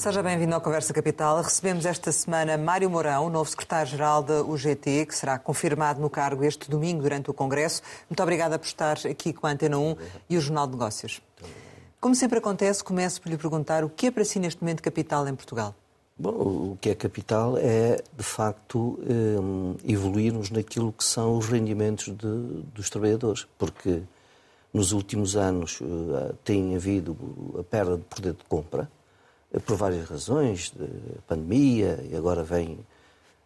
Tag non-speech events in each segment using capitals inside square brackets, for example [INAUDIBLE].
Seja bem-vindo ao Conversa Capital. Recebemos esta semana Mário Mourão, novo secretário-geral da UGT, que será confirmado no cargo este domingo durante o Congresso. Muito obrigada por estar aqui com a Antena 1 e o Jornal de Negócios. Como sempre acontece, começo por lhe perguntar o que é para si neste momento capital em Portugal? Bom, o que é capital é, de facto, um, evoluirmos naquilo que são os rendimentos de, dos trabalhadores, porque nos últimos anos uh, tem havido a perda de poder de compra, por várias razões, de pandemia e agora vem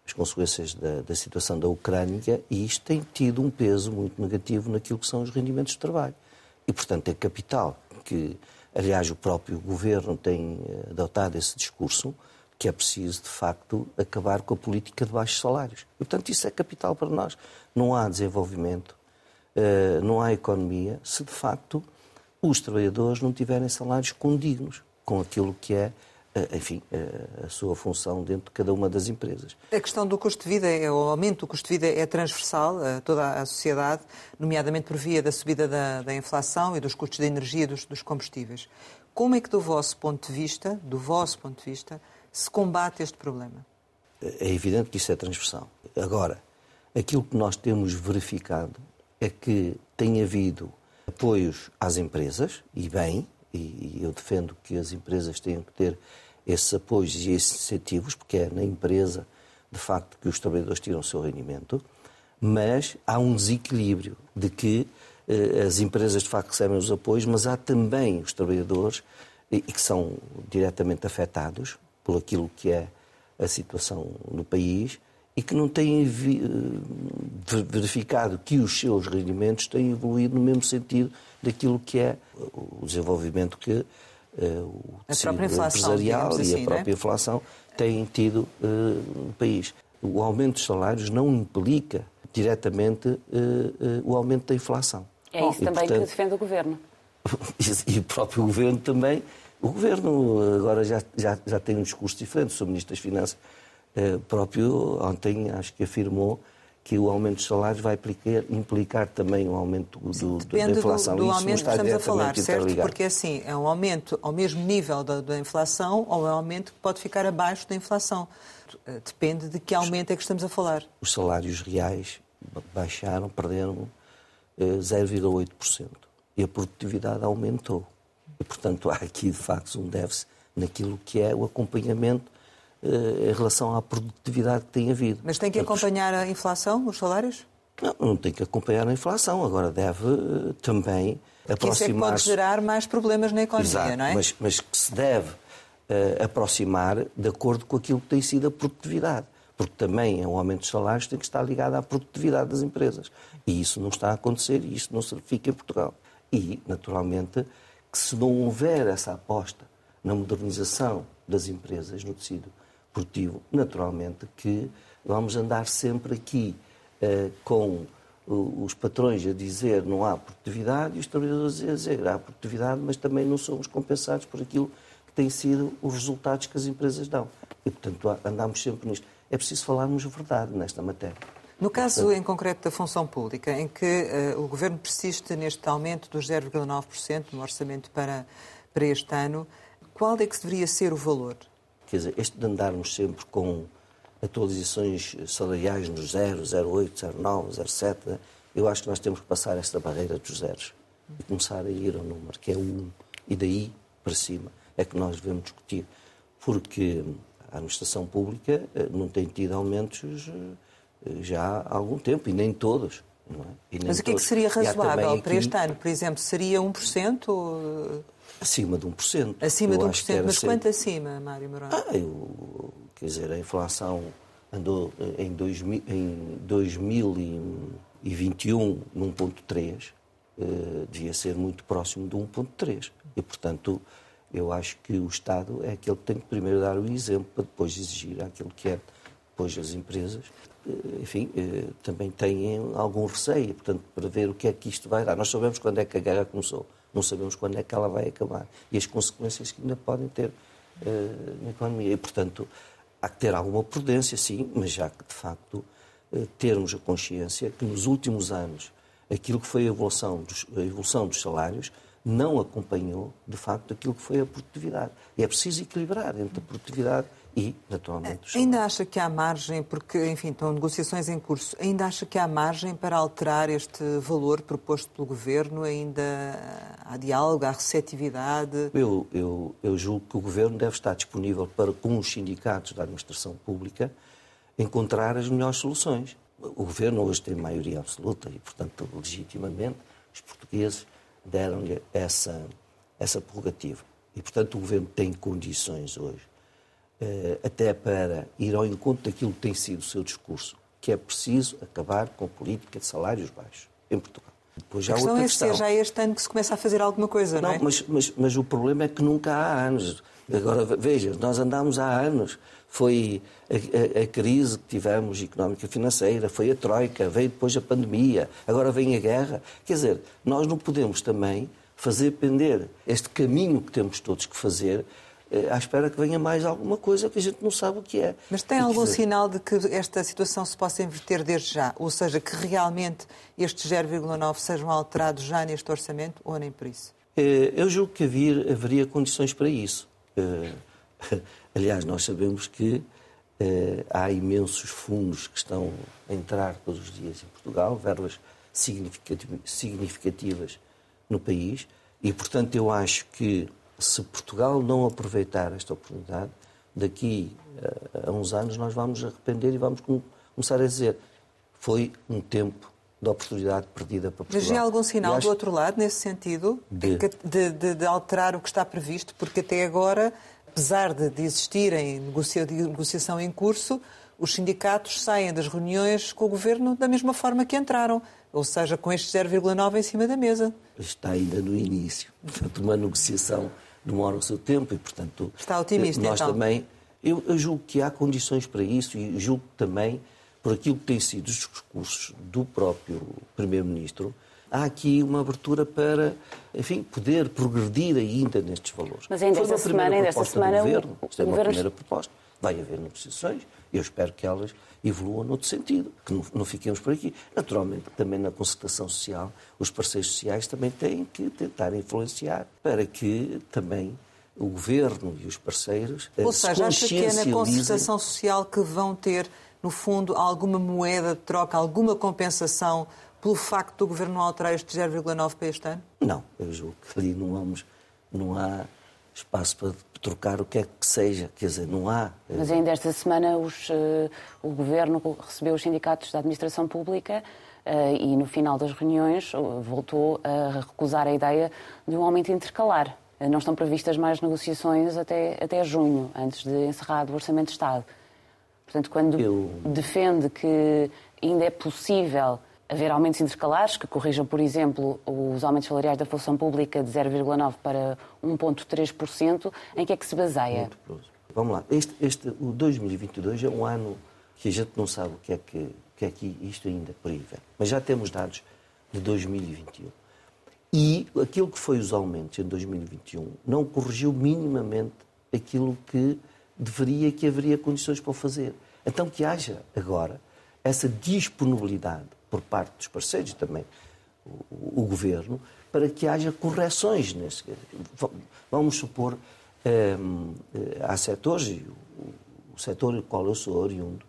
as consequências da, da, situação da Ucrânia e isto tem tido um peso muito negativo naquilo que são os rendimentos de trabalho. E, portanto, é capital que, aliás, o próprio governo tem eh, adotado esse discurso que é preciso, de facto, acabar com a política de baixos salários. E, portanto, isso é capital para nós. Não há desenvolvimento, eh, não há economia se, de facto, os trabalhadores não tiverem salários condignos com aquilo que é eh, enfim, eh, a sua função dentro de cada uma das empresas. A questão do custo de vida, é, o aumento do custo de vida é transversal a toda a sociedade, nomeadamente por via da subida da, da inflação e dos custos de energia dos, dos combustíveis. Como é que, do vosso ponto de vista, do vosso ponto de vista, se combate este problema? É evidente que isso é transversal. Agora, aquilo que nós temos verificado é que tem havido apoios às empresas, e bem, e eu defendo que as empresas tenham que ter esses apoios e esses incentivos, porque é na empresa, de facto, que os trabalhadores tiram o seu rendimento, mas há um desequilíbrio de que eh, as empresas, de facto, recebem os apoios, mas há também os trabalhadores e, que são diretamente afetados por aquilo que é a situação no país e que não têm eh, verificado que os seus rendimentos têm evoluído no mesmo sentido daquilo que é o desenvolvimento que uh, o tecido empresarial assim, e a assim, própria é? inflação têm tido uh, no país. O aumento dos salários não implica diretamente uh, o aumento da inflação. É isso e, também portanto, que defende o Governo. [LAUGHS] e o próprio Governo também. O Governo agora já, já, já tem um discurso diferente. O Sr. Ministro das Finanças próprio ontem acho que afirmou que o aumento dos salários vai implicar, implicar também um aumento do, Depende da inflação. do, do aumento que estamos a falar, certo? Porque assim, é um aumento ao mesmo nível da, da, inflação ou é um aumento que pode ficar abaixo da inflação. Eh, depende de que aumento é que estamos a falar. Os salários reais baixaram, perderam 0,8%. Eh, e a produtividade aumentou. E, portanto, há aqui, de facto, um déficit naquilo que é o acompanhamento eh, em relação à produtividade que tem havido. Mas tem que acompanhar a inflação, os salários? Não, não tem que acompanhar a inflação. Agora deve eh, também aproximar-se... Isso é que pode gerar mais problemas na economia, Exato, não é? Mas, mas que se deve uh, aproximar de acordo com aquilo que tem sido a produtividade. Porque também é um aumento dos salários tem que estar ligado à produtividade das empresas. E isso não está a acontecer e isso não se verifica em Portugal. E, naturalmente, que se não houver essa aposta na modernização das empresas no tecido produtivo, naturalmente que vamos andar sempre aqui uh, com os patrões a dizer não há produtividade e os trabalhadores a dizer há produtividade, mas também não somos compensados por aquilo que têm sido os resultados que as empresas dão. E, portanto, andamos sempre nisto. É preciso falarmos verdade nesta matéria. No caso em concreto da função pública, em que uh, o Governo persiste neste aumento dos 0,9% no orçamento para, para este ano, qual é que deveria ser o valor? Quer dizer, este de andarmos sempre com atualizações salariais nos 0, 08, 09, 07, eu acho que nós temos que passar esta barreira dos zeros e começar a ir ao número, que é o 1. E daí para cima é que nós devemos discutir. Porque a administração pública eh, não tem tido aumentos eh, já há algum tempo, e nem todos. É? Mas o que é que seria razoável aqui... para este ano? Por exemplo, seria 1%? Acima de 1%. Acima de 1%, mas ser... quanto acima, Mário Mourão? Ah, eu, quer dizer, a inflação andou em, 2000, em 2021 num ponto 3, uh, devia ser muito próximo de 1.3. E, portanto, eu acho que o Estado é aquele que tem que primeiro dar o exemplo para depois exigir aquilo que é depois as empresas. Uh, enfim, uh, também têm algum receio, portanto, para ver o que é que isto vai dar. Nós sabemos quando é que a guerra começou não sabemos quando é que ela vai acabar e as consequências que ainda podem ter uh, na economia. E, portanto, há que ter alguma prudência, sim, mas já que, de facto, termos a consciência que nos últimos anos aquilo que foi a evolução dos, a evolução dos salários não acompanhou, de facto, aquilo que foi a produtividade. E é preciso equilibrar entre a produtividade e, naturalmente, Ainda acha que há margem, porque, enfim, estão negociações em curso, ainda acha que há margem para alterar este valor proposto pelo Governo? Ainda há diálogo, há receptividade? Eu, eu, eu julgo que o Governo deve estar disponível para, com os sindicatos da administração pública, encontrar as melhores soluções. O Governo hoje tem maioria absoluta e, portanto, legitimamente, os portugueses deram-lhe essa, essa prerrogativa. E, portanto, o Governo tem condições hoje eh, até para ir ao encontro daquilo que tem sido o seu discurso, que é preciso acabar com a política de salários baixos em Portugal. Depois, já a questão é questão. se já é este ano que se começa a fazer alguma coisa, não, não é? Mas, mas, mas o problema é que nunca há anos. Agora, veja, nós andamos há anos. Foi a, a, a crise que tivemos económica e financeira, foi a troika, veio depois a pandemia, agora vem a guerra. Quer dizer, nós não podemos também fazer pender este caminho que temos todos que fazer eh, à espera que venha mais alguma coisa que a gente não sabe o que é. Mas tem algum dizer... sinal de que esta situação se possa inverter desde já? Ou seja, que realmente estes 0,9 sejam alterados já neste orçamento ou nem por isso? Eh, eu julgo que havia, haveria condições para isso. Eh, [LAUGHS] aliás, nós sabemos que há imensos fundos que estão a entrar todos os dias em Portugal, verbas significativas no país, e, portanto, eu acho que se Portugal não aproveitar esta oportunidade, daqui a, a uns anos nós vamos arrepender e vamos começar a dizer foi um tempo de oportunidade perdida para Portugal. Mas há algum sinal acho... do outro lado, nesse sentido, de... De, de, de... alterar o que está previsto? Porque até agora, apesar de, existirem negocia... negociação em curso, os sindicatos saem das reuniões com o Governo da mesma forma que entraram, ou seja, com este 0,9 em cima da mesa. Está ainda no início. [LAUGHS] Portanto, uma negociação demora o seu tempo e, portanto... Está otimista, nós então? também... Eu, eu julgo que há condições para isso e julgo também, por aquilo que têm sido os discursos do próprio Primeiro-Ministro, há aqui uma abertura para, enfim, poder progredir ainda nestes valores. Mas ainda esta semana, ainda esta semana... Governo, o, é uma governo... primeira proposta. Vai haver negociações eu espero que elas evoluam noutro sentido, que não, não, fiquemos por aqui. Naturalmente, também na concertação social, os parceiros sociais também têm que tentar influenciar para que também o governo e os parceiros Ou seja, acha que é na concertação social que vão ter, no fundo, alguma moeda de troca, alguma compensação pelo facto do governo não alterar este 0,9 para este ano? Não, eu julgo que ali não vamos, não há espaço para trocar o que é que seja. Quer dizer, não há. Eh, Mas ainda esta semana os, uh, o Governo recebeu os sindicatos da administração pública uh, e no final das reuniões uh, voltou a recusar a ideia de um aumento intercalar. não estão previstas mais negociações até, até junho, antes de encerrar o Orçamento de Estado. Portanto, quando Eu... defende que ainda é possível haver aumentos intercalares que corrijam, por exemplo, os aumentos salariais da função pública de 0,9% para 1,3%, em que é que se baseia? Vamos lá. Este, este, o 2022 é um ano que a gente não sabe o que é que, que, é que isto ainda prevê. Mas já temos dados de 2021. E aquilo que foi os aumentos em 2021 não corrigiu minimamente aquilo que deveria que haveria condições para o fazer. Então que haja agora essa disponibilidade por parte dos parceiros e também o, o, governo, para que haja correções nesse. Vamos supor, um, eh, há setores, e o, o setor do qual eu sou oriundo.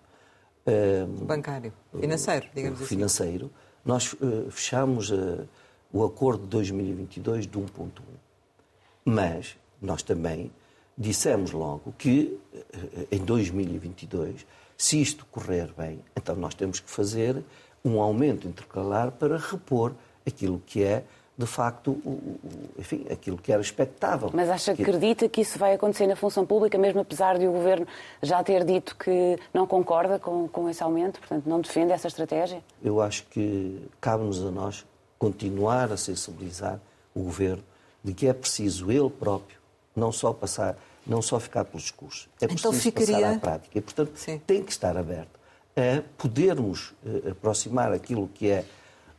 Um, Bancário, financeiro, digamos assim. Financeiro. Nós uh, fechamos uh, o acordo de 2022 de 1,1. Mas nós também dissemos logo que uh, em 2022, se isto correr bem, então nós temos que fazer um aumento intercalar para repor aquilo que é de facto, o, o, enfim, aquilo que era expectável. Mas acha que acredita que isso vai acontecer na função pública, mesmo apesar de o Governo já ter dito que não concorda com, com esse aumento, portanto, não defende essa estratégia? Eu acho que cabe-nos a nós continuar a sensibilizar o Governo de que é preciso ele próprio não só passar, não só ficar pelos discursos, é então preciso então ficaria... passar à prática. E, portanto, Sim. tem que estar aberto a podermos uh, aproximar aquilo que é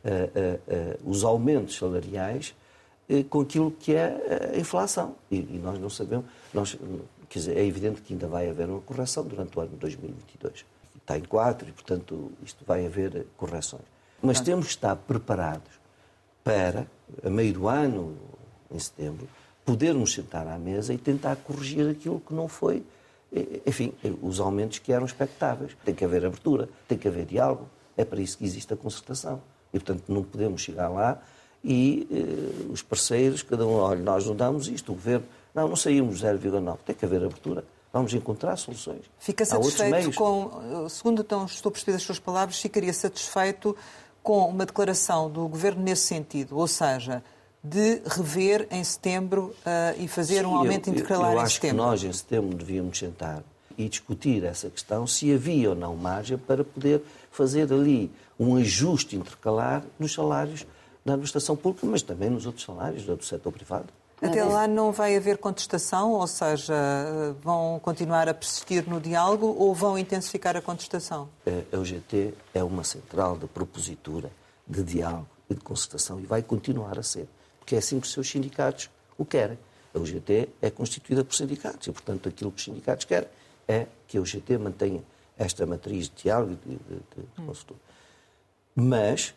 uh, uh, os aumentos salariais com aquilo que é a inflação. E, e, nós não sabemos, nós, quer dizer, é evidente que ainda vai haver uma correção durante o ano de 2022. Está em 4 e, portanto, isto vai haver correções. Mas temos que estar preparados para, a meio do ano, em setembro, podermos sentar à mesa e tentar corrigir aquilo que não foi, enfim, os aumentos que eram expectáveis. Tem que haver abertura, tem que haver diálogo, é para isso que existe a concertação. E, portanto, não podemos chegar lá e eh, os parceiros, cada um, olha, nós não damos isto, o governo, não, não saímos 0,9, tem que haver abertura. Vamos encontrar soluções. Fica satisfeito com, segundo então estou a perceber as suas palavras, ficaria satisfeito com uma declaração do Governo nesse sentido, ou seja, de rever em setembro uh, e fazer Sim, um aumento intercalar eu, eu em setembro? Eu acho que nós em setembro devíamos sentar e discutir essa questão, se havia ou não margem para poder fazer ali um ajuste intercalar nos salários na administração pública, mas também nos outros salários do setor privado. Até lá não vai haver contestação, ou seja, vão continuar a persistir no diálogo ou vão intensificar a contestação? A UGT é uma central de propositura, de diálogo e de concertação e vai continuar a ser, porque é assim que os seus sindicatos o querem. A UGT é constituída por sindicatos e, portanto, aquilo que os sindicatos querem é que a UGT mantenha esta matriz de diálogo e de, de, de consultura. Mas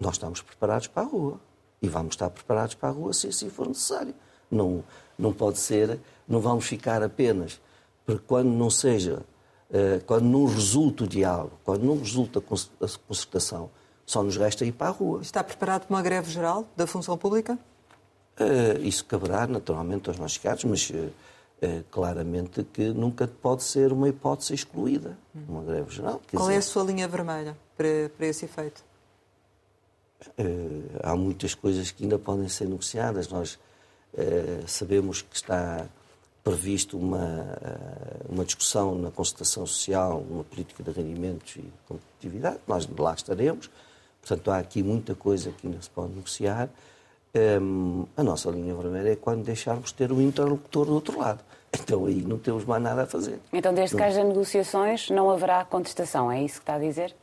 nós estamos preparados para a rua e vamos estar preparados para a rua se assim for necessário. Não, não pode ser, não vamos ficar apenas, porque quando não seja, uh, quando não resulta o diálogo, quando não resulta a concertação, só nos resta ir para a rua. Está preparado para uma greve geral da função pública? Uh, isso caberá naturalmente aos nossos casos, mas uh, claramente que nunca pode ser uma hipótese excluída, uma greve geral. Qual dizer... é a sua linha vermelha para, para esse efeito? Uh, há muitas coisas que ainda podem ser negociadas. Nós uh, sabemos que está previsto uma, uh, uma discussão na concertação social, uma política de rendimentos e competitividade. Nós lá estaremos. Portanto, há aqui muita coisa que ainda se pode negociar. Um, a nossa linha vermelha é quando deixarmos de ter o interlocutor do outro lado. Então aí não temos mais nada a fazer. Então, desde que haja negociações, não haverá contestação, é isso que está a dizer?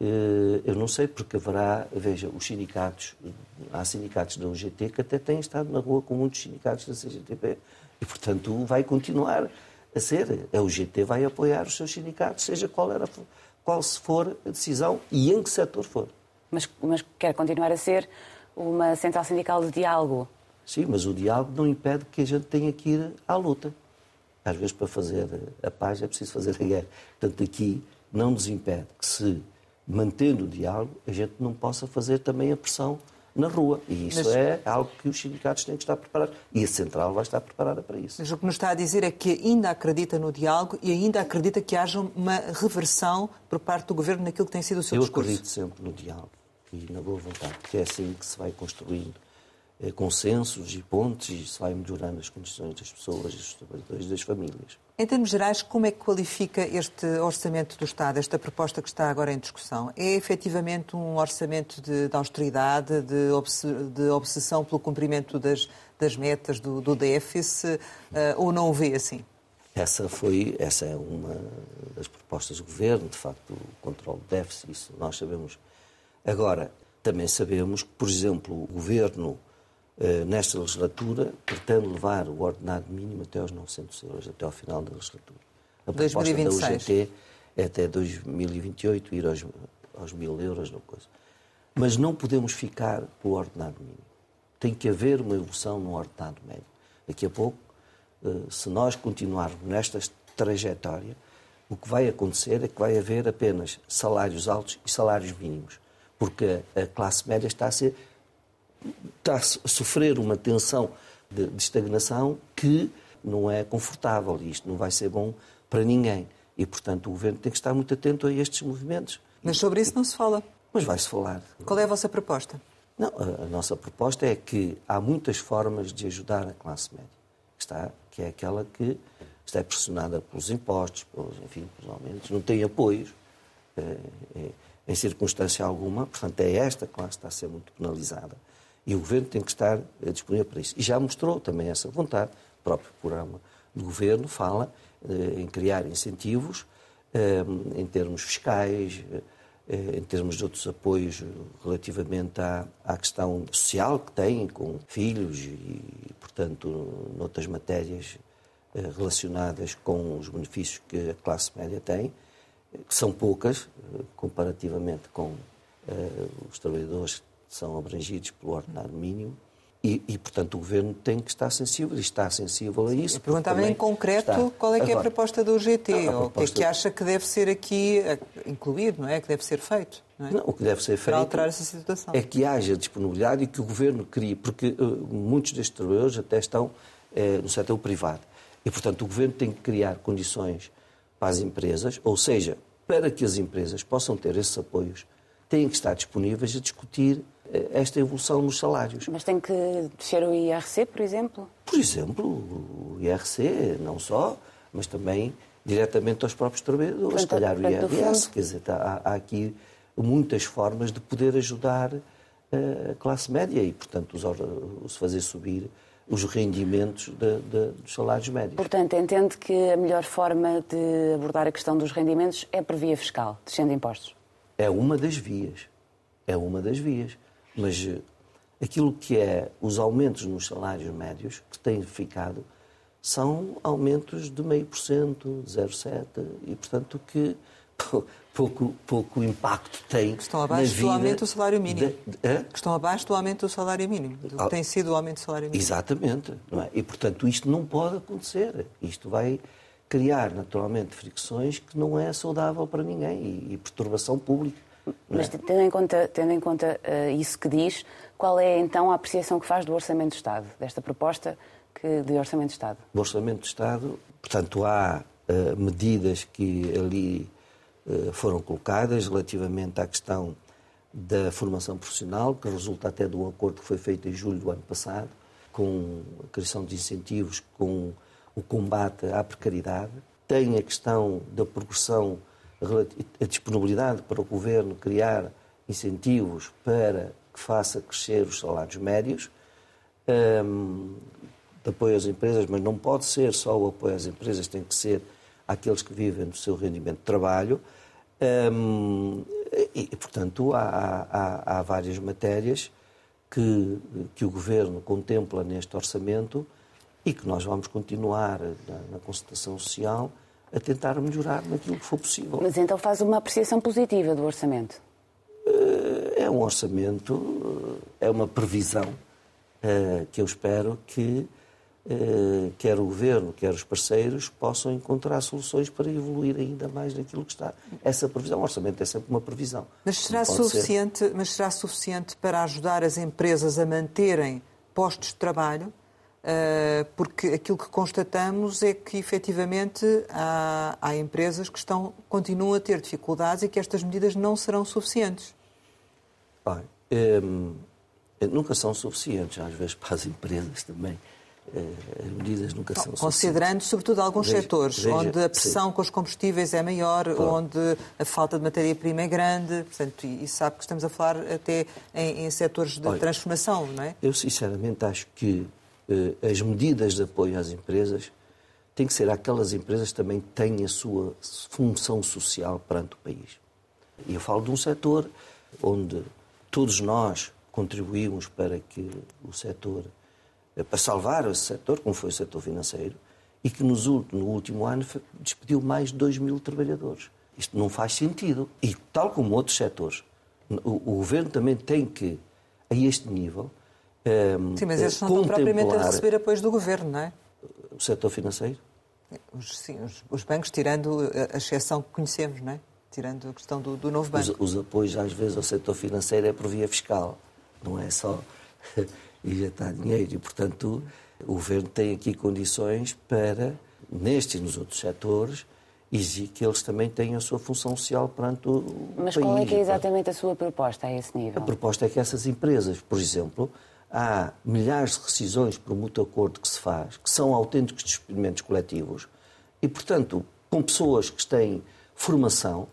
Eh, eu não sei, porque haverá, veja, os sindicatos, há sindicatos da UGT que até têm estado na rua com muitos sindicatos da CGTP e, portanto, vai continuar a ser. A UGT vai apoiar os seus sindicatos, seja qual, era, qual se for a decisão e em que setor for. Mas, mas quer continuar a ser uma central sindical de diálogo? Sim, mas o diálogo não impede que a gente tenha que ir à luta. Às vezes, para fazer a paz, é preciso fazer a guerra. Portanto, aqui não nos impede que se mantendo o diálogo, a gente não possa fazer também a pressão na rua. E isso mas, é algo que os sindicatos têm que estar preparados. E a Central vai estar preparada para isso. Mas o que nos está a dizer é que ainda acredita no diálogo e ainda acredita que haja uma reversão por parte do Governo naquilo que tem sido o seu Eu discurso. Eu acredito sempre no diálogo e na boa vontade, porque é assim que se vai construindo é, consensos e pontes e vai melhorando as condições das pessoas, dos trabalhadores e das famílias. Em termos gerais, como é que qualifica este orçamento do Estado, esta proposta que está agora em discussão? É efetivamente um orçamento de, de austeridade, de, obs, de, obsessão pelo cumprimento das, das metas do, do déficit, uh, ou não o vê assim? Essa, foi, essa é uma das propostas do Governo, de facto, o controle do déficit, isso nós sabemos. Agora, também sabemos que, por exemplo, o Governo nesta legislatura, pretende levar o ordenado mínimo até aos 900 euros, até ao final da legislatura. A proposta 2026. da UGT é até 2028 ir aos, aos mil euros, não coisa. Mas não podemos ficar com o ordenado mínimo. Tem que haver uma evolução no ordenado médio. Daqui a pouco, eh, se nós continuarmos nesta trajetória, o que vai acontecer é que vai haver apenas salários altos e salários mínimos, porque a classe média está a ser está a sofrer uma tensão de, de estagnação que não é confortável e isto não vai ser bom para ninguém. E, portanto, o governo tem que estar muito atento a estes movimentos. Mas sobre isso não se fala. Mas vai-se falar. Qual é a vossa proposta? Não, a, a, nossa proposta é que há muitas formas de ajudar a classe média, que, está, que é aquela que está pressionada pelos impostos, pelos, enfim, pelos aumentos, não tem apoios é, é, em circunstância alguma, portanto é esta classe que está a ser muito penalizada. E o Governo tem que estar eh, disponível para isso. E já mostrou também essa vontade. O próprio programa do Governo fala eh, em criar incentivos eh, em termos fiscais, em termos de outros apoios relativamente à, à questão social que têm com filhos e, portanto, noutras matérias relacionadas com os benefícios que a classe média tem, que são poucas comparativamente com os trabalhadores são abrangidos pelo ordenado mínimo E, e, portanto, o Governo tem que estar sensível e está sensível a isso. Eu perguntava em concreto está. qual é que é a proposta do GT, Não, ou o que é que acha que deve ser aqui incluído, não é? Que deve ser feito. Não, é? não, o que deve ser feito Para alterar essa situação. é que haja disponibilidade e que o Governo crie, porque uh, muitos destes trabalhadores até estão uh, no setor privado. E, portanto, o Governo tem que criar condições para as empresas, ou seja, para que as empresas possam ter esses apoios, têm que estar disponíveis a discutir esta evolução nos salários. Mas tem que descer o IRC, por exemplo? Por exemplo, o IRC, não só, mas também diretamente aos próprios trabalhadores, se calhar o IRS. Quer dizer, há, há, aqui muitas formas de poder ajudar eh, a classe média e, portanto, os, fazer subir os rendimentos de, de, dos salários médios. Portanto, entende que a melhor forma de abordar a questão dos rendimentos é por via fiscal, descendo impostos? É uma das vias. É uma das vias. Mas eh, aquilo que é os aumentos nos salários médios que têm ficado são aumentos de meio por cento, 0,7%, e portanto que [LAUGHS] pouco, pouco impacto tem. Que estão abaixo do aumento do salário mínimo. De, de, que estão abaixo do aumento do salário mínimo. Do que ah, tem sido o aumento do salário mínimo. Exatamente. É? E portanto isto não pode acontecer. Isto vai criar naturalmente fricções que não é saudável para ninguém e, e perturbação pública. Mas tendo em conta, tendo em conta uh, isso que diz, qual é então a apreciação que faz do Orçamento de Estado, desta proposta que, de Orçamento de Estado? O Orçamento de Estado, portanto, há uh, medidas que ali uh, foram colocadas relativamente à questão da formação profissional, que resulta até de um acordo que foi feito em julho do ano passado, com a criação de incentivos, com o combate à precariedade. Tem a questão da progressão a disponibilidade para o Governo criar incentivos para que faça crescer os salários médios, um, de apoio às empresas, mas não pode ser só o apoio às empresas, tem que ser àqueles que vivem do seu rendimento de trabalho. Um, e, portanto, há, há, há, várias matérias que, que o Governo contempla neste orçamento e que nós vamos continuar na, na consultação social a tentar melhorar naquilo que for possível. Mas então faz uma apreciação positiva do orçamento? Eh, é um orçamento, eh, é uma previsão eh, que eu espero que quer o Governo, quer os parceiros possam encontrar soluções para evoluir ainda mais naquilo que está. Essa previsão, o orçamento é sempre uma previsão. Mas será, suficiente, mas será suficiente para ajudar as empresas a manterem postos de trabalho? Eh, porque aquilo que constatamos é que, efetivamente, há, há empresas que estão, continuam a ter dificuldades e que estas medidas não serão suficientes. Bem, ehm, nunca são suficientes, às vezes, para as empresas também. Eh, as medidas nunca são Considerando, sobretudo, alguns veja, setores veja, onde a pressão sim. com os combustíveis é maior, onde a falta de matéria-prima é grande, portanto, e, sabe que estamos a falar até em, em setores de Olha, transformação, não é? Eu, sinceramente, acho que as medidas de apoio às empresas têm que ser aquelas empresas que também têm a sua função social perante o país. E eu falo de um setor onde todos nós contribuímos para que o setor, eh, para salvar esse setor, como foi o setor financeiro, e que no último ano despediu mais de 2 mil trabalhadores. Isto não faz sentido. E tal como outros setores, o, o governo também tem que, a este nível, um, sim, mas esses não estão propriamente a receber apoios do governo, não é? O setor financeiro? Os, sim, os, os, bancos, tirando a exceção que conhecemos, não é? Tirando a questão do, do novo banco. Os, os, apoios, às vezes, ao setor financeiro é por via fiscal, não é só [LAUGHS] injetar dinheiro. E, portanto, o governo tem aqui condições para, nestes e nos outros setores, exigir que eles também tenham a sua função social perante o Mas país. Mas qual é que é exatamente a sua proposta a esse nível? A proposta é que essas empresas, por exemplo, há milhares de rescisões por mútuo acordo que se faz, que são autênticos despedimentos coletivos, e, portanto, com pessoas que têm formação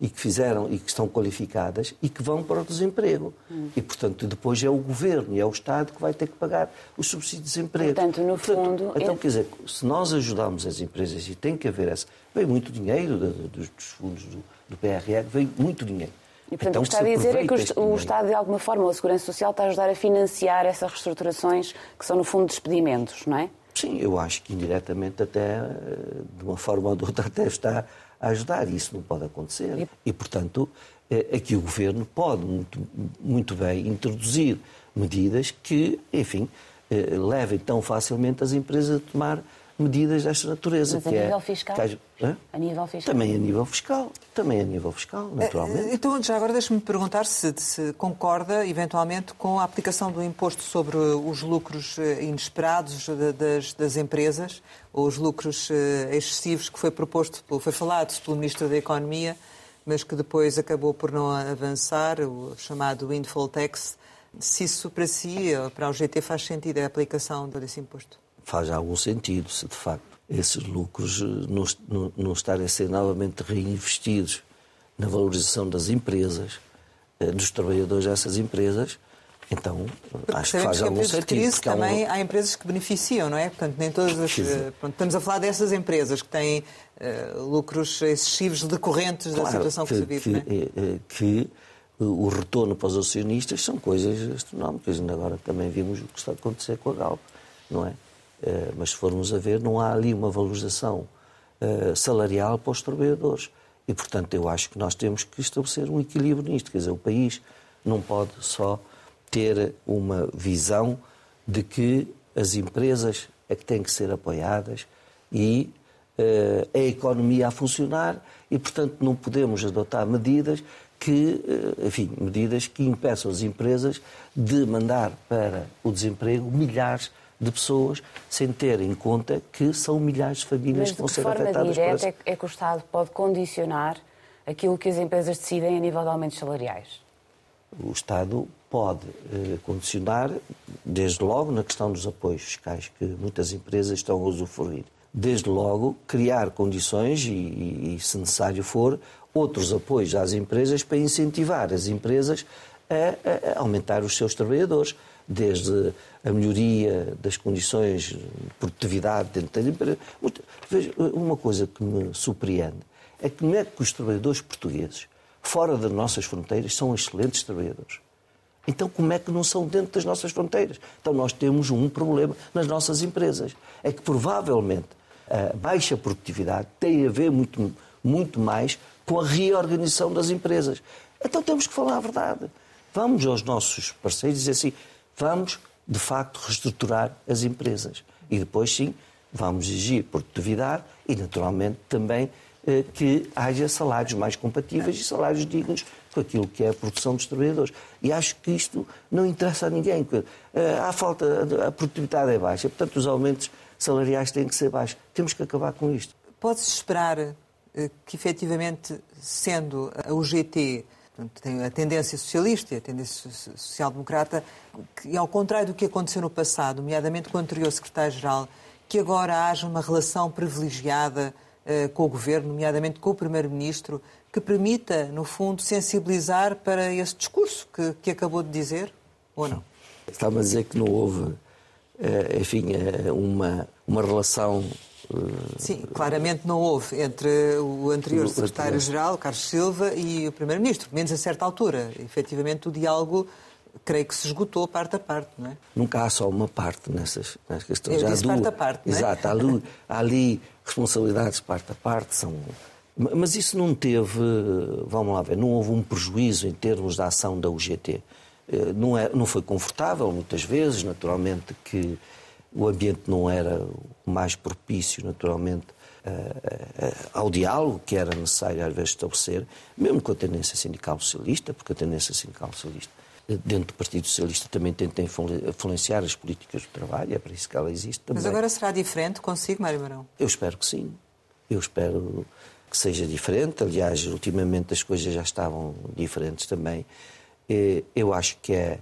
e que fizeram e que estão qualificadas e que vão para o desemprego. Hum. E, portanto, depois é o governo e é o Estado que vai ter que pagar os subsídios de desemprego. Portanto, no portanto, fundo. Então, quer dizer, se nós ajudarmos as empresas e tem que haver essa. Vem muito dinheiro dos fundos do, do PRR, vem muito dinheiro. E, portanto, então, o que está a dizer é que o, o Estado, de alguma forma, ou a Segurança Social, está a ajudar a financiar essas reestruturações que são, no fundo, despedimentos, não é? Sim, eu acho que indiretamente, até, de uma forma ou de outra, até está a ajudar. Isso não pode acontecer. E, portanto, aqui o Governo pode muito, muito bem introduzir medidas que, enfim, eh, levem tão facilmente as empresas a tomar medidas desta natureza. Mas a que nível é, fiscal? Que, a nível fiscal? Também a nível fiscal. Também a nível fiscal, naturalmente. Então, já agora deixe-me perguntar se, se, concorda, eventualmente, com a aplicação do imposto sobre os lucros inesperados das, das empresas, ou os lucros excessivos que foi proposto, foi falado pelo Ministro da Economia, mas que depois acabou por não avançar, o chamado windfall tax. Se isso para si, para o GT, faz sentido a aplicação desse imposto? Faz algum sentido, se de facto esses lucros não, não, não estarem a ser novamente reinvestidos na valorização das empresas, dos trabalhadores dessas empresas, então porque acho que faz que algum sentido. Crise, também há, um... há, empresas que beneficiam, não é? Portanto, nem todas as. Pronto, estamos a falar dessas empresas que têm uh, lucros excessivos decorrentes claro, da situação que, que se vive. Que, é? Eh, que o retorno para os acionistas são coisas astronómicas. Ainda agora também vimos o que está a acontecer com a Galp, não é? Uh, mas se formos a ver, não há ali uma valorização uh, salarial para os trabalhadores. E, portanto, eu acho que nós temos que estabelecer um equilíbrio nisto. Quer dizer, o país não pode só ter uma visão de que as empresas é que têm que ser apoiadas e uh, a economia a funcionar e, portanto, não podemos adotar medidas que, uh, enfim, medidas que impeçam as empresas de mandar para o desemprego milhares de pessoas sem ter em conta que são milhares de famílias Mas que vão ser afetadas. De forma direta é que o Estado pode condicionar aquilo que as empresas decidem a nível de aumentos salariais? O Estado pode eh, condicionar, desde logo, na questão dos apoios fiscais que muitas empresas estão a usufruir. Desde logo, criar condições e, e, se necessário for, outros apoios às empresas para incentivar as empresas a, a aumentar os seus trabalhadores, desde a melhoria das condições de produtividade dentro da empresa. Veja, uma coisa que me surpreende é que não é que os trabalhadores portugueses, fora das nossas fronteiras, são excelentes trabalhadores. Então, como é que não são dentro das nossas fronteiras? Então, nós temos um problema nas nossas empresas. É que provavelmente a baixa produtividade tem a ver muito, muito mais com a reorganização das empresas. Então, temos que falar a verdade. Vamos aos nossos parceiros e dizer assim: vamos, de facto, reestruturar as empresas. E depois, sim, vamos exigir produtividade e, naturalmente, também eh, que haja salários mais compatíveis e salários dignos com aquilo que é a produção dos trabalhadores. E acho que isto não interessa a ninguém. Eh, há falta, a produtividade é baixa, portanto os aumentos salariais têm que ser baixos. Temos que acabar com isto. Pode-se esperar eh, que, efetivamente, sendo a UGT tem a tendência socialista e a tendência social-democrata, que, ao contrário do que aconteceu no passado, nomeadamente com o anterior secretário-geral, que agora haja uma relação privilegiada uh, com o governo, nomeadamente com o primeiro-ministro, que permita, no fundo, sensibilizar para esse discurso que, que acabou de dizer, ou não? Estava a dizer que não houve, eh, enfim, eh, uma, uma relação eh, Sim, claramente não houve entre o anterior secretário-geral, Carlos Silva, e o primeiro-ministro, menos a certa altura. Efetivamente, o diálogo creio que se esgotou parte a parte, não é? Nunca há só uma parte nessas, nessas questões. Eu disse há parte a parte, não é? Exato, há ali, há ali responsabilidades parte a parte, são mas isso não teve, vamos lá ver, não houve um prejuízo em termos da ação da UGT. Eh, não, é, não foi confortável, muitas vezes, naturalmente que o ambiente não era o mais propício, naturalmente, ao diálogo que era necessário às vezes estabelecer, mesmo com a tendência sindical socialista, porque a tendência sindical socialista dentro do Partido Socialista também tenta influenciar as políticas do trabalho, é para isso que ela existe também. Mas agora será diferente consigo, Mário Marão? Eu espero que sim. Eu espero que seja diferente. Aliás, ultimamente as coisas já estavam diferentes também. Eh, eu acho que é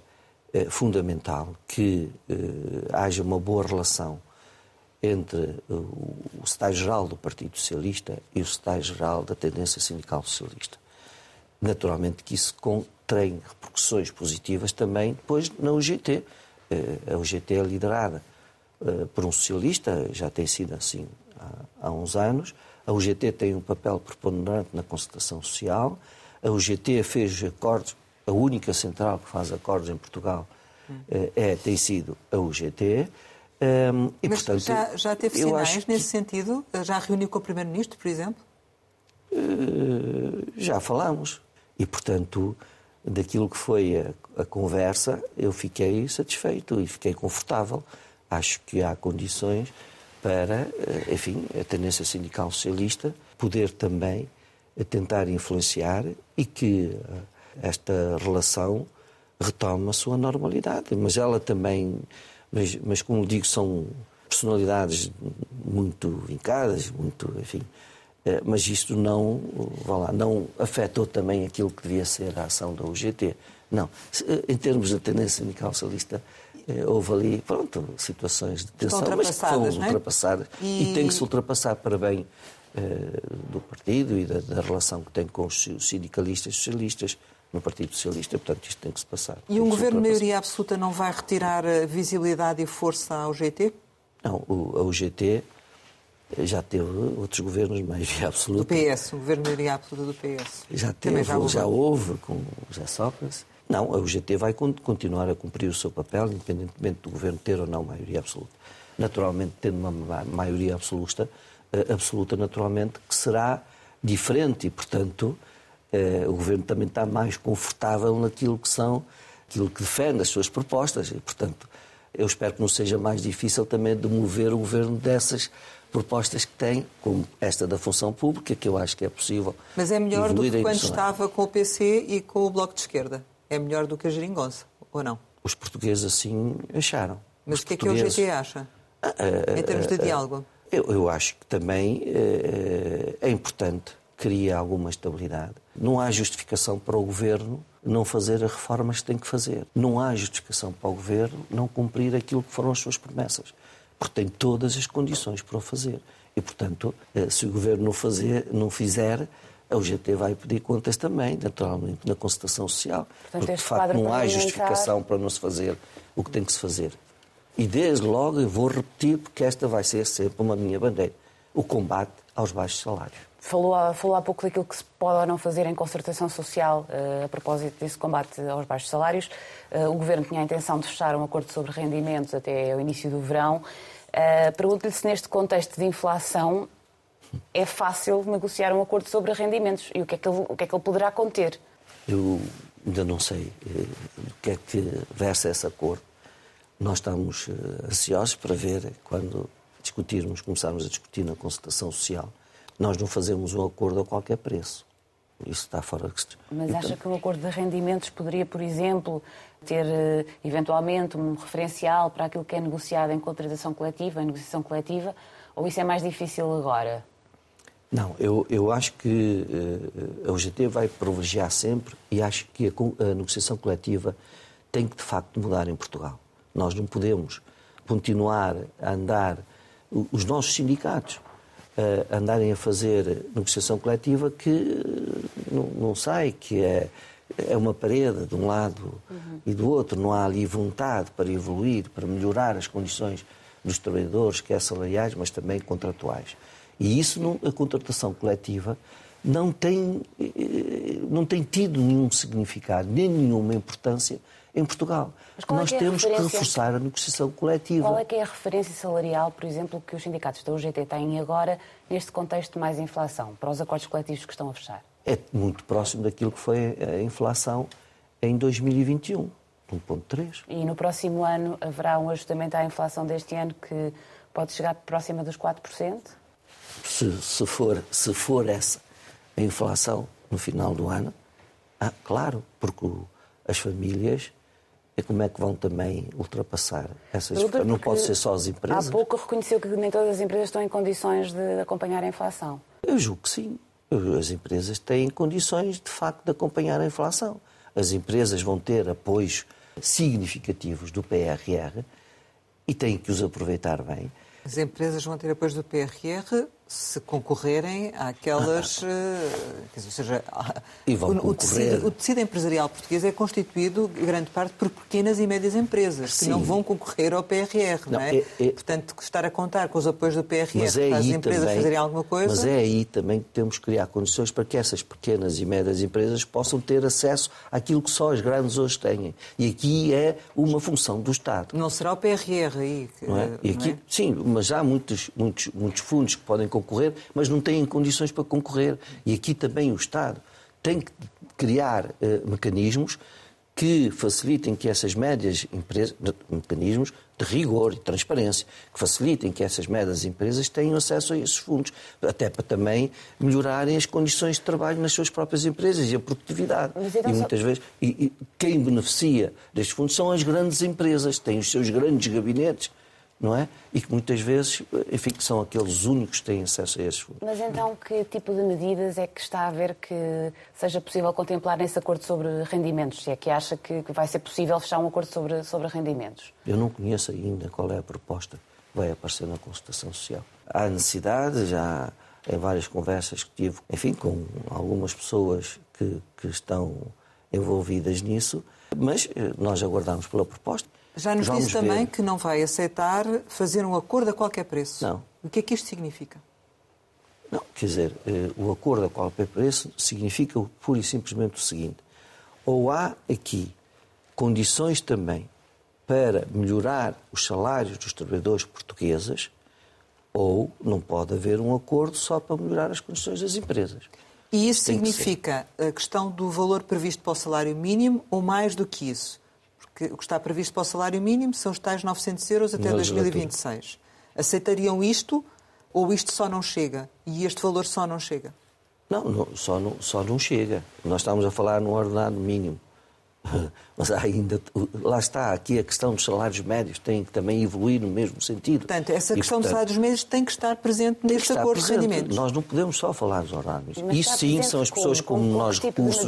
eh, fundamental que eh, haja uma boa relação entre o secretário-geral do Partido Socialista e o secretário-geral da Tendência Sindical Socialista. Naturalmente que isso tem repercussões positivas também depois na UGT. A UGT é liderada por um socialista, já tem sido assim há uns anos, a UGT tem um papel preponderante na concertação social. A UGT fez acordos, a única central que faz acordos em Portugal eh, é, tem sido a UGT. Um, ehm, e, Mas portanto, já, já teve sinais nesse que... sentido? Já reuniu com o Primeiro-Ministro, por exemplo? Uh, já falamos. E, portanto, daquilo que foi a, a, conversa, eu fiquei satisfeito e fiquei confortável. Acho que há condições para, eh, enfim, a tendência sindical socialista poder também tentar influenciar e que esta relação retome a sua normalidade. Mas ela também, mas, mas como digo, são personalidades muito vincadas, muito, enfim, eh, mas isto não, lá, não afetou também aquilo que devia ser a ação da UGT. Não. Eh, em termos da tendência sindical socialista, eh, houve ali, pronto, situações de tensão, mas que foram é? ultrapassadas e... e tem que se ultrapassar para bem do partido e da, da, relação que tem com os sindicalistas socialistas no Partido Socialista, portanto isto tem que se passar. E um governo de maioria absoluta não vai retirar visibilidade e força ao GT? Não, a UGT já teve outros governos de maioria [LAUGHS] absoluta. Do PS, o governo de maioria absoluta do PS. Já teve, já houve. já houve com o José Sócrates. Não, a UGT vai continuar a cumprir o seu papel, independentemente do governo ter ou não maioria absoluta. Naturalmente, tendo uma maioria absoluta, eh, absoluta naturalmente, que será diferente e, portanto, eh, o governo também está mais confortável naquilo que são, aquilo que defende as suas propostas e, portanto, eu espero que não seja mais difícil também de mover o governo dessas propostas que tem, como esta da função pública, que eu acho que é possível. Mas é melhor do que quando estava com o PC e com o Bloco de Esquerda? É melhor do que a geringonça, ou não? Os portugueses assim acharam. Mas o que é que o GT acha? Ah, ah, em termos de ah, diálogo? Eu, eu, acho que também eh, é importante, cria alguma estabilidade. Não há justificação para o governo não fazer as reformas que tem que fazer. Não há justificação para o governo não cumprir aquilo que foram as suas promessas porque tem todas as condições para o fazer. E, portanto, eh, se o Governo não, fazer, não fizer, a UGT vai pedir contas também, naturalmente, na concertação social. Portanto, porque, de facto, não há justificação para não se fazer o que tem que se fazer. E, desde logo, eu vou repetir, porque esta vai ser sempre uma minha bandeira, o combate aos baixos salários. Falou falou há pouco daquilo que se pode ou não fazer em concertação social uh, a propósito desse combate aos baixos salários. Uh, o Governo tinha a intenção de fechar um acordo sobre rendimentos até o início do verão. Uh, Pergunto-lhe se neste contexto de inflação é fácil negociar um acordo sobre rendimentos e o que é que ele, o que é que ele poderá conter. Eu ainda não sei do que é que versa esse acordo. Nós estamos ansiosos para ver quando discutirmos, começarmos a discutir na concertação social nós não fazemos um acordo a qualquer preço. Isso está fora de questão. Mas acha então... que um acordo de rendimentos poderia, por exemplo, ter eh, eventualmente um referencial para aquilo que é negociado em contratação coletiva, em negociação coletiva, ou isso é mais difícil agora? Não, eu, eu acho que uh, a UGT vai privilegiar sempre e acho que a, a negociação coletiva tem que, de facto, mudar em Portugal. Nós não podemos continuar a andar. Os nossos sindicatos uh, andarem a fazer negociação coletiva que eh, não, não sai, que é, é uma parede de um lado uhum. e do outro. Não há ali vontade para evoluir, para melhorar as condições dos trabalhadores, quer salariais, mas também contratuais. E isso, não, a contratação coletiva, não tem, eh, não tem tido nenhum significado, nem nenhuma importância em Portugal. Nós é temos que reforçar a negociação coletiva. Qual é que é a referência salarial, por exemplo, que os sindicatos da UGT têm agora neste contexto de mais inflação, para os acordos coletivos que estão a fechar? É muito próximo daquilo que foi a inflação em 2021, 1,3. E no próximo ano haverá um ajustamento à inflação deste ano que pode chegar próxima dos 4%? Se, se, for, se for essa a inflação no final do ano, ah, claro, porque as famílias é como é que vão também ultrapassar essas Não pode ser só as empresas. Há pouco reconheceu que nem todas as empresas estão em condições de acompanhar a inflação. Eu julgo que sim. As empresas têm condições, de facto, de acompanhar a inflação. As empresas vão ter apoios significativos do PRR e têm que os aproveitar bem. As empresas vão ter apoios do PRR se concorrerem àquelas. Ah, eh, ou seja, o, o, tecido, o, tecido, empresarial português é constituído, grande parte, por pequenas e médias empresas Sim. que não vão concorrer ao PRR, não, não é? É, é? Portanto, estar a contar com os apoios do PRR é para as empresas também, fazerem alguma coisa. Mas é aí também que temos que criar condições para que essas pequenas e médias empresas possam ter acesso àquilo que só as grandes hoje têm. E aqui é uma função do Estado. Não será o PRR aí? Que, não é? Aqui, não é? Sim, mas há muitos, muitos, muitos fundos que podem concorrer, mas não têm condições para concorrer. E aqui também o Estado tem que criar uh, mecanismos que facilitem que essas médias empresas, mecanismos de rigor e transparência, que facilitem que essas médias empresas tenham acesso a esses fundos, até para também melhorarem as condições de trabalho nas suas próprias empresas e a produtividade. Então, e muitas só... vezes, e, e quem beneficia destes fundos são as grandes empresas, têm os seus grandes gabinetes não é? E que muitas vezes, enfim, que são aqueles únicos que têm acesso a esses fundos. Mas então, que tipo de medidas é que está a ver que seja possível contemplar nesse acordo sobre rendimentos? Se é que acha que vai ser possível fechar um acordo sobre, sobre rendimentos? Eu não conheço ainda qual é a proposta que vai aparecer na consultação social. Há necessidade, já em várias conversas que tive, enfim, com algumas pessoas que, que estão envolvidas nisso, mas eh, nós aguardamos pela proposta. Já nos Vamos disse também ver. que não vai aceitar fazer um acordo a qualquer preço. Não. O que é que isto significa? Não, quer dizer, eh, o acordo a qualquer preço significa pura e simplesmente o seguinte: ou há aqui condições também para melhorar os salários dos trabalhadores portugueses, ou não pode haver um acordo só para melhorar as condições das empresas. E isso Tem significa que a questão do valor previsto para o salário mínimo ou mais do que isso? Que o que está previsto para o salário mínimo são os tais 900 euros até 2026. Aceitariam isto ou isto só não chega? E este valor só não chega? Não, não, só, não só não chega. Nós estamos a falar no ordenado mínimo. [LAUGHS] Mas ainda, lá está, aqui a questão dos salários médios tem que também evoluir no mesmo sentido. Portanto, essa e, questão portanto, dos salários médios tem que estar presente neste acordo presente. de rendimentos. Nós não podemos só falar dos ordenados. Isso sim são as pessoas com, com menores tipo recursos.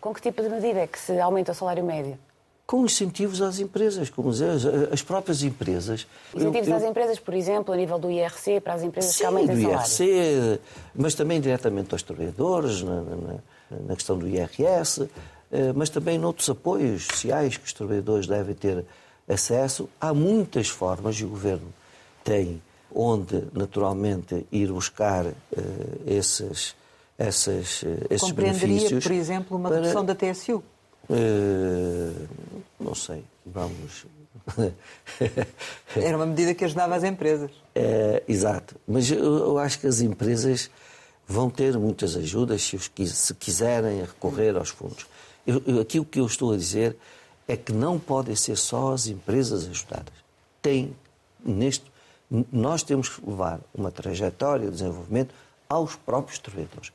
Com que tipo de medida é que se aumenta o salário médio? Com incentivos às empresas, como dizer, as próprias empresas. Incentivos eu, eu... às empresas, por exemplo, a nível do IRC, para as empresas Sim, que aumentem do salário. IRC, mas também diretamente aos trabalhadores, na, na, na questão do IRS, eh, mas também noutros apoios sociais que os trabalhadores devem ter acesso. Há muitas formas, e o Governo tem onde, naturalmente, ir buscar uh, esses, essas, uh, esses benefícios. por exemplo, uma redução da TSU? Uh, não sei, vamos. Era uma medida que ajudava as empresas. É, exato, mas eu, eu, acho que as empresas vão ter muitas ajudas se, os, se quiserem recorrer aos fundos. Eu, eu, aqui o que eu estou a dizer é que não podem ser só as empresas ajudadas. Tem, neste, nós temos que levar uma trajetória de desenvolvimento aos próprios trabalhadores.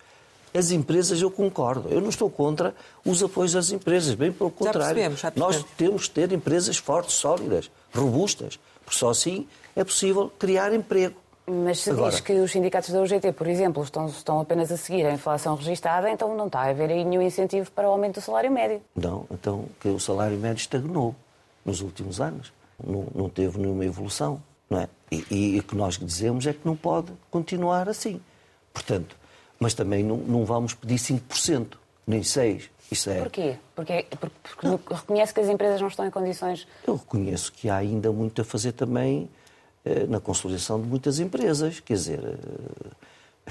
As empresas, eu concordo. Eu não estou contra os apoios às empresas, bem pelo contrário. Já percebemos, já percebemos. Nós temos que ter empresas fortes, sólidas, robustas, porque só assim é possível criar emprego. Mas se Agora, diz que os sindicatos da UGT, por exemplo, estão, estão apenas a seguir a inflação registada, então não está a haver aí nenhum incentivo para o aumento do salário médio. Não, então que o salário médio estagnou nos últimos anos. Não, não teve nenhuma evolução. Não é? E, e o que nós dizemos é que não pode continuar assim. Portanto, mas também não, não vamos pedir 5%, nem 6%. Isso é... Porquê? Porque, porque, porque reconhece que as empresas não estão em condições... Eu reconheço que há ainda muito a fazer também eh, na consolidação de muitas empresas. Quer dizer,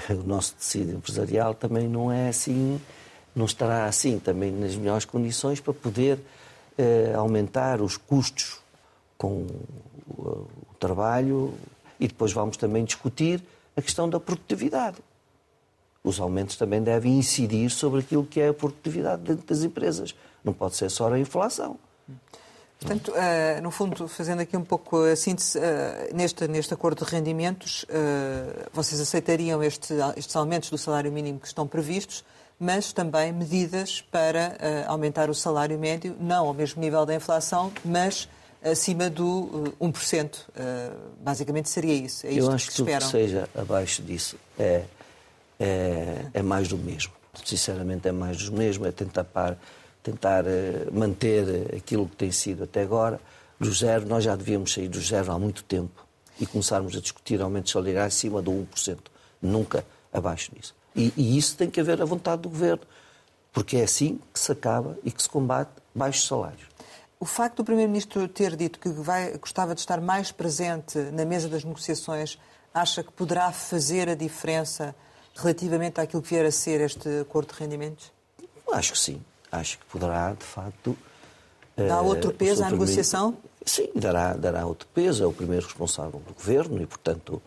eh, [LAUGHS] o nosso tecido empresarial também não é assim, não estará assim também nas melhores condições para poder eh, aumentar os custos com o, o trabalho e depois vamos também discutir a questão da produtividade os aumentos também devem incidir sobre aquilo que é a produtividade dentro das empresas. Não pode ser só a inflação. Portanto, uh, no fundo, fazendo aqui um pouco a síntese, uh, neste, neste acordo de rendimentos, uh, vocês aceitariam este, estes aumentos do salário mínimo que estão previstos, mas também medidas para aumentar o salário médio, não ao mesmo nível da inflação, mas acima do 1%. basicamente seria isso. É Eu acho que, que tudo que seja abaixo disso é é, é mais do mesmo. Sinceramente, é mais do mesmo, é tentar, tentar uh, manter aquilo que tem sido até agora. Do zero, nós já devíamos sair do zero há muito tempo e começarmos a discutir aumentos salariais acima do 1%, nunca abaixo disso. E, e, isso tem que haver a vontade do governo, porque é assim que se acaba e que se combate baixos salários. O facto do Primeiro-Ministro ter dito que vai, gostava de estar mais presente na mesa das negociações, acha que poderá fazer a diferença relativamente àquilo que vier a ser este acordo de rendimentos? Acho que sim. Acho que poderá, de facto. Dá outro eh, peso à negociação? Sim, dará, dará outro peso. É o primeiro responsável do governo e, portanto,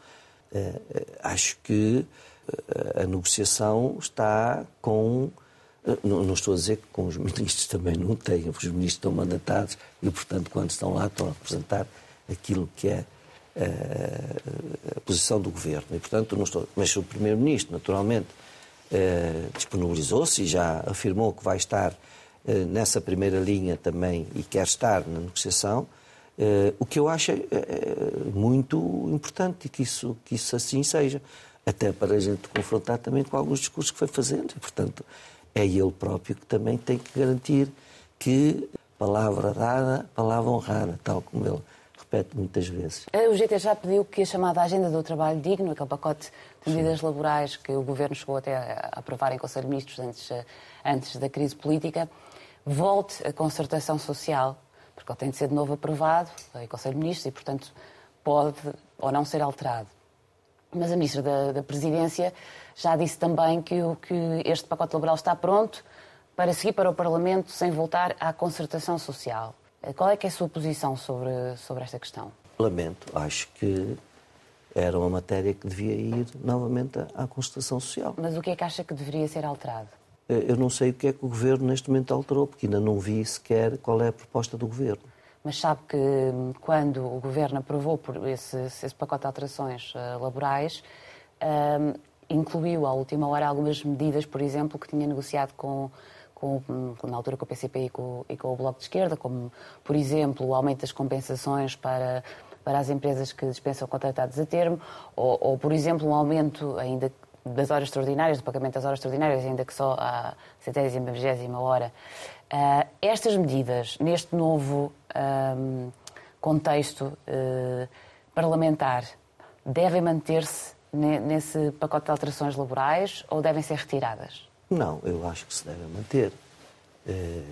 eh, acho que eh, a negociação está com Eh, não, não, estou a dizer que com os [LAUGHS] ministros também não têm, os ministros estão mandatados e, portanto, quando estão lá, estão a representar aquilo que é a posição do governo. E, portanto, não estou. Mas o primeiro-ministro, naturalmente, uh, disponibilizou-se e já afirmou que vai estar uh, nessa primeira linha também e quer estar na negociação. o que eu acho muito importante e que isso, que isso assim seja, até para a gente confrontar também com alguns discursos que foi fazendo. E, portanto, é ele próprio que também tem que garantir que palavra dada, palavra honrada, tal como ele repete muitas vezes. O GT já pediu que a chamada Agenda do Trabalho Digno, aquele pacote de medidas Sim. laborais que o Governo chegou até a aprovar em Conselho de Ministros antes, antes da crise política, volte à concertação social, porque ele tem de ser de novo aprovado em Conselho de Ministros e, portanto, pode ou não ser alterado. Mas a Ministra da, da Presidência já disse também que, o, que este pacote laboral está pronto para seguir para o Parlamento sem voltar à concertação social. Qual é, que é a sua posição sobre, sobre esta questão? Lamento. Acho que era uma matéria que devia ir novamente à concertação social. Mas o que é que acha que deveria ser alterado? Eu não sei o que é que o Governo neste momento alterou, porque ainda não vi sequer qual é a proposta do Governo. Mas sabe que hum, quando o Governo aprovou esse, esse pacote de alterações uh, laborais, uh, incluiu à última hora algumas medidas, por exemplo, que tinha negociado com, com, com, na altura com o PCP e com, e com o Bloco de Esquerda, como, por exemplo, o aumento das compensações para, para as empresas que dispensam contratados a termo, ou, ou por exemplo, um aumento ainda das horas extraordinárias, do pagamento das horas extraordinárias, ainda que só à centésima, vigésima hora. Uh, estas medidas, neste novo um, contexto uh, parlamentar, devem manter-se nesse pacote de alterações laborais ou devem ser retiradas? Não, eu acho que se devem manter. Eh,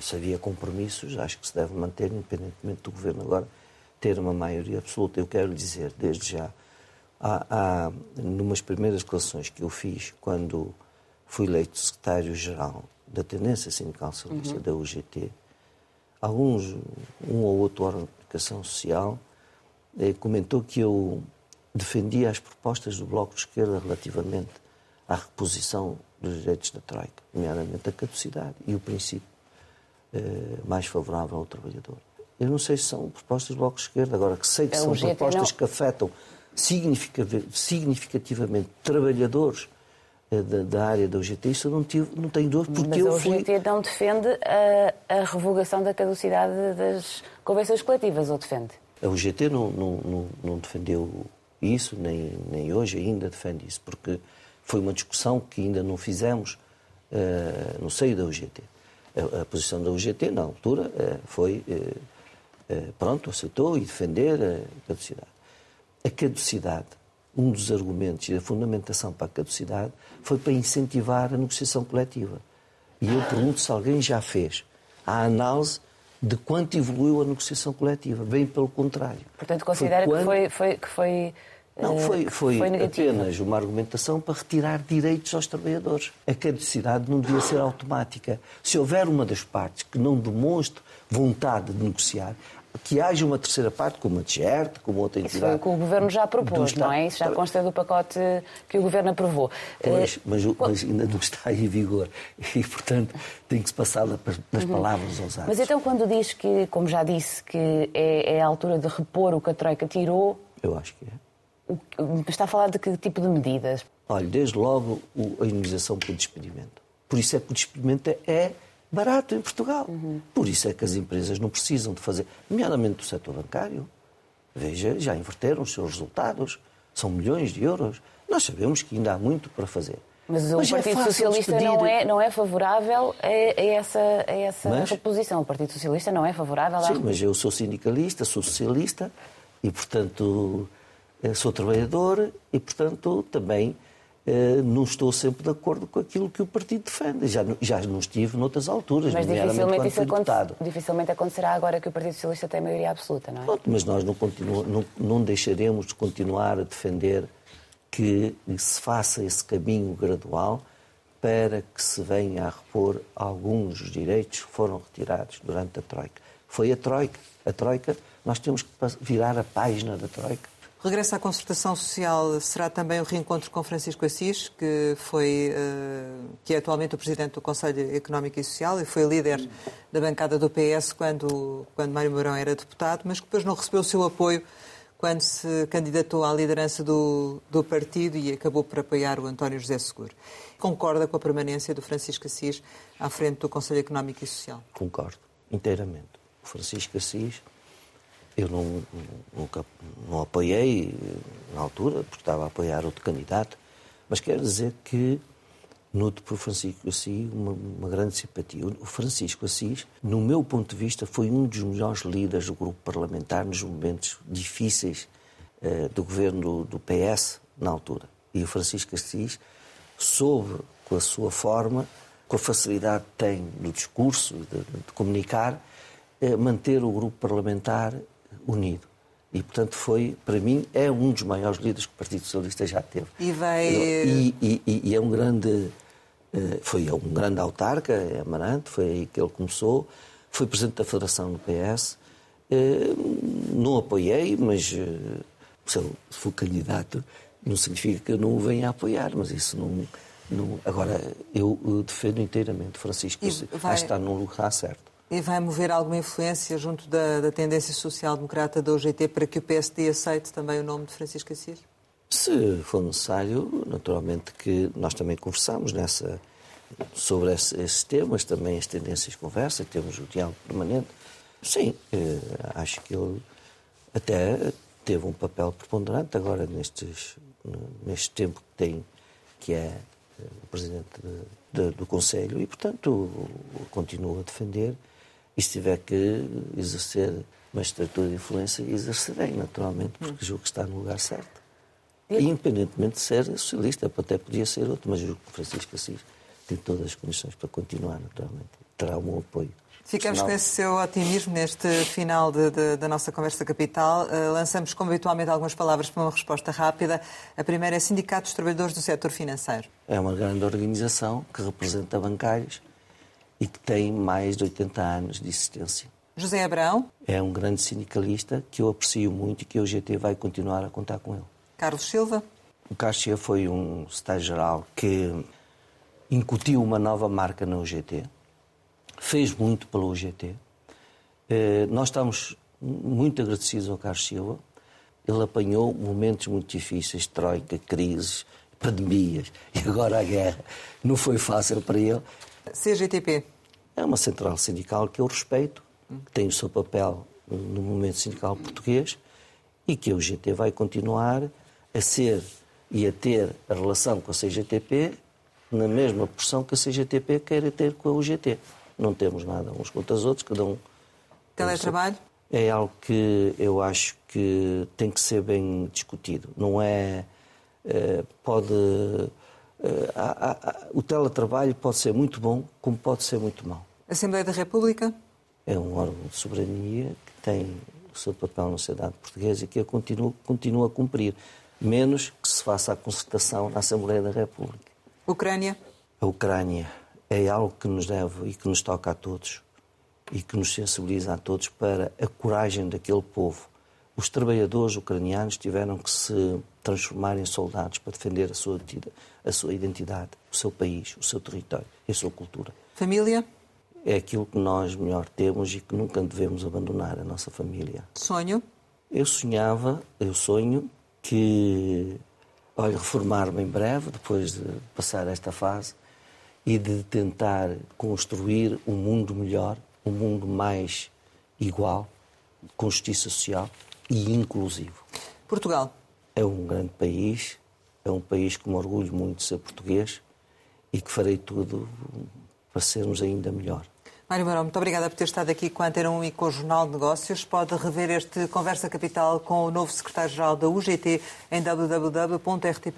se havia compromissos, acho que se deve manter, independentemente do governo agora ter uma maioria absoluta. Eu quero dizer, desde já, há, há numas primeiras declarações que eu fiz quando fui eleito secretário-geral da Tendência Sindical Socialista uhum. da UGT, alguns, um ou outro órgão de comunicação social eh, comentou que eu defendia as propostas do Bloco de Esquerda relativamente à reposição dos direitos da Troika, nomeadamente a caducidade e o princípio eh, mais favorável ao trabalhador. Eu não sei se são propostas do Bloco de Esquerda, agora que sei que é, são propostas não... que afetam significativamente trabalhadores eh, da, da, área da UGT, isso eu não, tive, não tenho dúvida, porque Mas eu a UGT não defende a, a revogação da caducidade das convenções coletivas, ou defende? A UGT não, não, não, não defendeu isso, nem, nem hoje ainda defende isso, porque foi uma discussão que ainda não fizemos uh, no seio da UGT. A, a, posição da UGT, na altura, uh, foi, uh, pronto, aceitou e defender a caducidade. A caducidade, um dos argumentos e a fundamentação para a caducidade foi para incentivar a negociação coletiva. E eu pergunto se alguém já fez a análise de quanto evoluiu a negociação coletiva. Bem pelo contrário. Portanto, considera foi quando... que foi, foi, que foi não, foi, foi, foi apenas uma argumentação para retirar direitos aos trabalhadores. A caducidade não devia ser automática. Se houver uma das partes que não demonstre vontade de negociar, que haja uma terceira parte, como a DGERT, como outra entidade. Isso foi o que o Governo já propôs, não é? Isso já consta do pacote que o Governo aprovou. Pois, eh, mas, mas, ainda não está em vigor [LAUGHS] e, portanto, tem que se passar das uhum. palavras aos atos. Mas então, quando diz que, como já disse, que é, é a altura de repor o que a Troika tirou... Eu acho que é. Está a falar de que tipo de medidas? Olha, desde logo a indenização por despedimento. Por isso é que o despedimento é barato em Portugal. Uhum. Por isso é que as empresas não precisam de fazer, nomeadamente do setor bancário. Veja, já inverteram os seus resultados. São milhões de euros. Nós sabemos que ainda há muito para fazer. Mas o Mas é Partido é Socialista despedir... não, é, não é favorável a, a essa, a essa mas... reposição. O Partido Socialista não é favorável à Sim, mas eu sou sindicalista, sou socialista e, portanto, sou trabalhador e, portanto, também eh, não estou sempre de acordo com aquilo que o partido defende. Já, já não estive noutras alturas, mas dificilmente isso aconte dificilmente acontecerá agora que o Partido Socialista tem maioria absoluta, não é? Pronto, mas nós não, continu, não, não deixaremos de continuar a defender que se faça esse caminho gradual para que se venha a repor alguns dos direitos que foram retirados durante a Troika. Foi a Troika. A Troika, nós temos que virar a página da Troika Regresso à concertação social será também o reencontro com Francisco Assis, que, foi, uh, que é atualmente o Presidente do Conselho Económico e Social e foi líder da bancada do PS quando, quando Mário Mourão era deputado, mas que depois não recebeu o seu apoio quando se candidatou à liderança do, do partido e acabou por apoiar o António José Seguro. Concorda com a permanência do Francisco Assis à frente do Conselho Económico e Social? Concordo, inteiramente. O Francisco Assis eu não, nunca não apoiei na altura, porque estava a apoiar outro candidato, mas quero dizer que noto por Francisco Assis uma, uma, grande simpatia. O Francisco Assis, no meu ponto de vista, foi um dos melhores líderes do grupo parlamentar nos momentos difíceis uh, do governo do, do, PS na altura. E o Francisco Assis soube, com a sua forma, com a facilidade que tem no discurso, de, de comunicar, uh, manter o grupo parlamentar unido. E, portanto, foi, para mim, é um dos maiores líderes que o Partido Socialista já teve. E vai... E, e, e é um grande... Eh, foi um grande autarca, é Amarante, foi aí que ele começou. Foi presidente da Federação do PS. Eh, não apoiei, mas eh, se eu for candidato, não significa que eu não o venha a apoiar, mas isso não... não... Agora, eu defendo inteiramente Francisco. Vai... Acho que está num lugar certo. E vai mover alguma influência junto da, da tendência social-democrata da UGT para que o PSD aceite também o nome de Francisco Assis? Se for necessário, naturalmente que nós também conversamos nessa, sobre esses temas, também as tendências de conversa, temos o diálogo permanente. Sim, eh, acho que ele até teve um papel preponderante agora nestes, neste tempo que tem, que é eh, o Presidente de, de, do Conselho, e, portanto, continuo a defender e se tiver que exercer uma estrutura de influência, exercerei, naturalmente, porque julgo que está no lugar certo. E, independentemente de ser socialista, até podia ser outro, mas julgo que Francisco Assis tem todas as condições para continuar, naturalmente. Terá o meu apoio. Ficamos com esse seu otimismo neste final de, de, da nossa conversa capital. Uh, lançamos, como habitualmente, algumas palavras para uma resposta rápida. A primeira é Sindicato dos Trabalhadores do Setor Financeiro. É uma grande organização que representa bancários e que tem mais de 80 anos de existência. José Abrão? É um grande sindicalista que eu aprecio muito e que o GT vai continuar a contar com ele. Carlos Silva? O Carlos Silva foi um secretário-geral que incutiu uma nova marca na UGT, fez muito pela UGT. Eh, nós estamos muito agradecidos ao Carlos Silva. Ele apanhou momentos muito difíceis, troika, crises, pandemias e agora a guerra. Não foi fácil para ele, CGTP? É uma central sindical que eu respeito, que tem o seu papel no movimento sindical português e que a UGT vai continuar a ser e a ter a relação com a CGTP na mesma porção que a CGTP queira ter com a UGT. Não temos nada uns contra os outros, cada um. Teletrabalho? É algo que eu acho que tem que ser bem discutido. Não é. É pode uh, o teletrabalho pode ser muito bom, como pode ser muito mau. Assembleia da República? É um órgão de soberania que tem o seu papel na sociedade portuguesa e que continua, continua a cumprir, menos que se faça a concertação na Assembleia da República. Ucrânia? A Ucrânia é algo que nos deve e que nos toca a todos e que nos sensibiliza a todos para a coragem daquele povo. Os trabalhadores ucranianos tiveram que se transformar em soldados para defender a sua, a sua identidade, o seu país, o seu território e a sua cultura. Família? É aquilo que nós melhor temos e que nunca devemos abandonar, a nossa família. Sonho? Eu sonhava, eu sonho que, olha, reformar-me em breve, depois de passar esta fase, e de tentar construir um mundo melhor, um mundo mais igual, com justiça social e inclusivo. Portugal? É um grande país, é um país que me orgulho muito de ser português e que farei tudo para sermos ainda melhor. Mário Marão, muito obrigada por ter estado aqui com a Antena 1 e com o Jornal de Negócios. Pode rever este Conversa Capital com o novo secretário-geral da UGT em www.rtp.pt.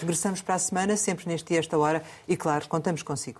Regressamos para a semana, sempre neste dia, esta hora, e claro, contamos consigo.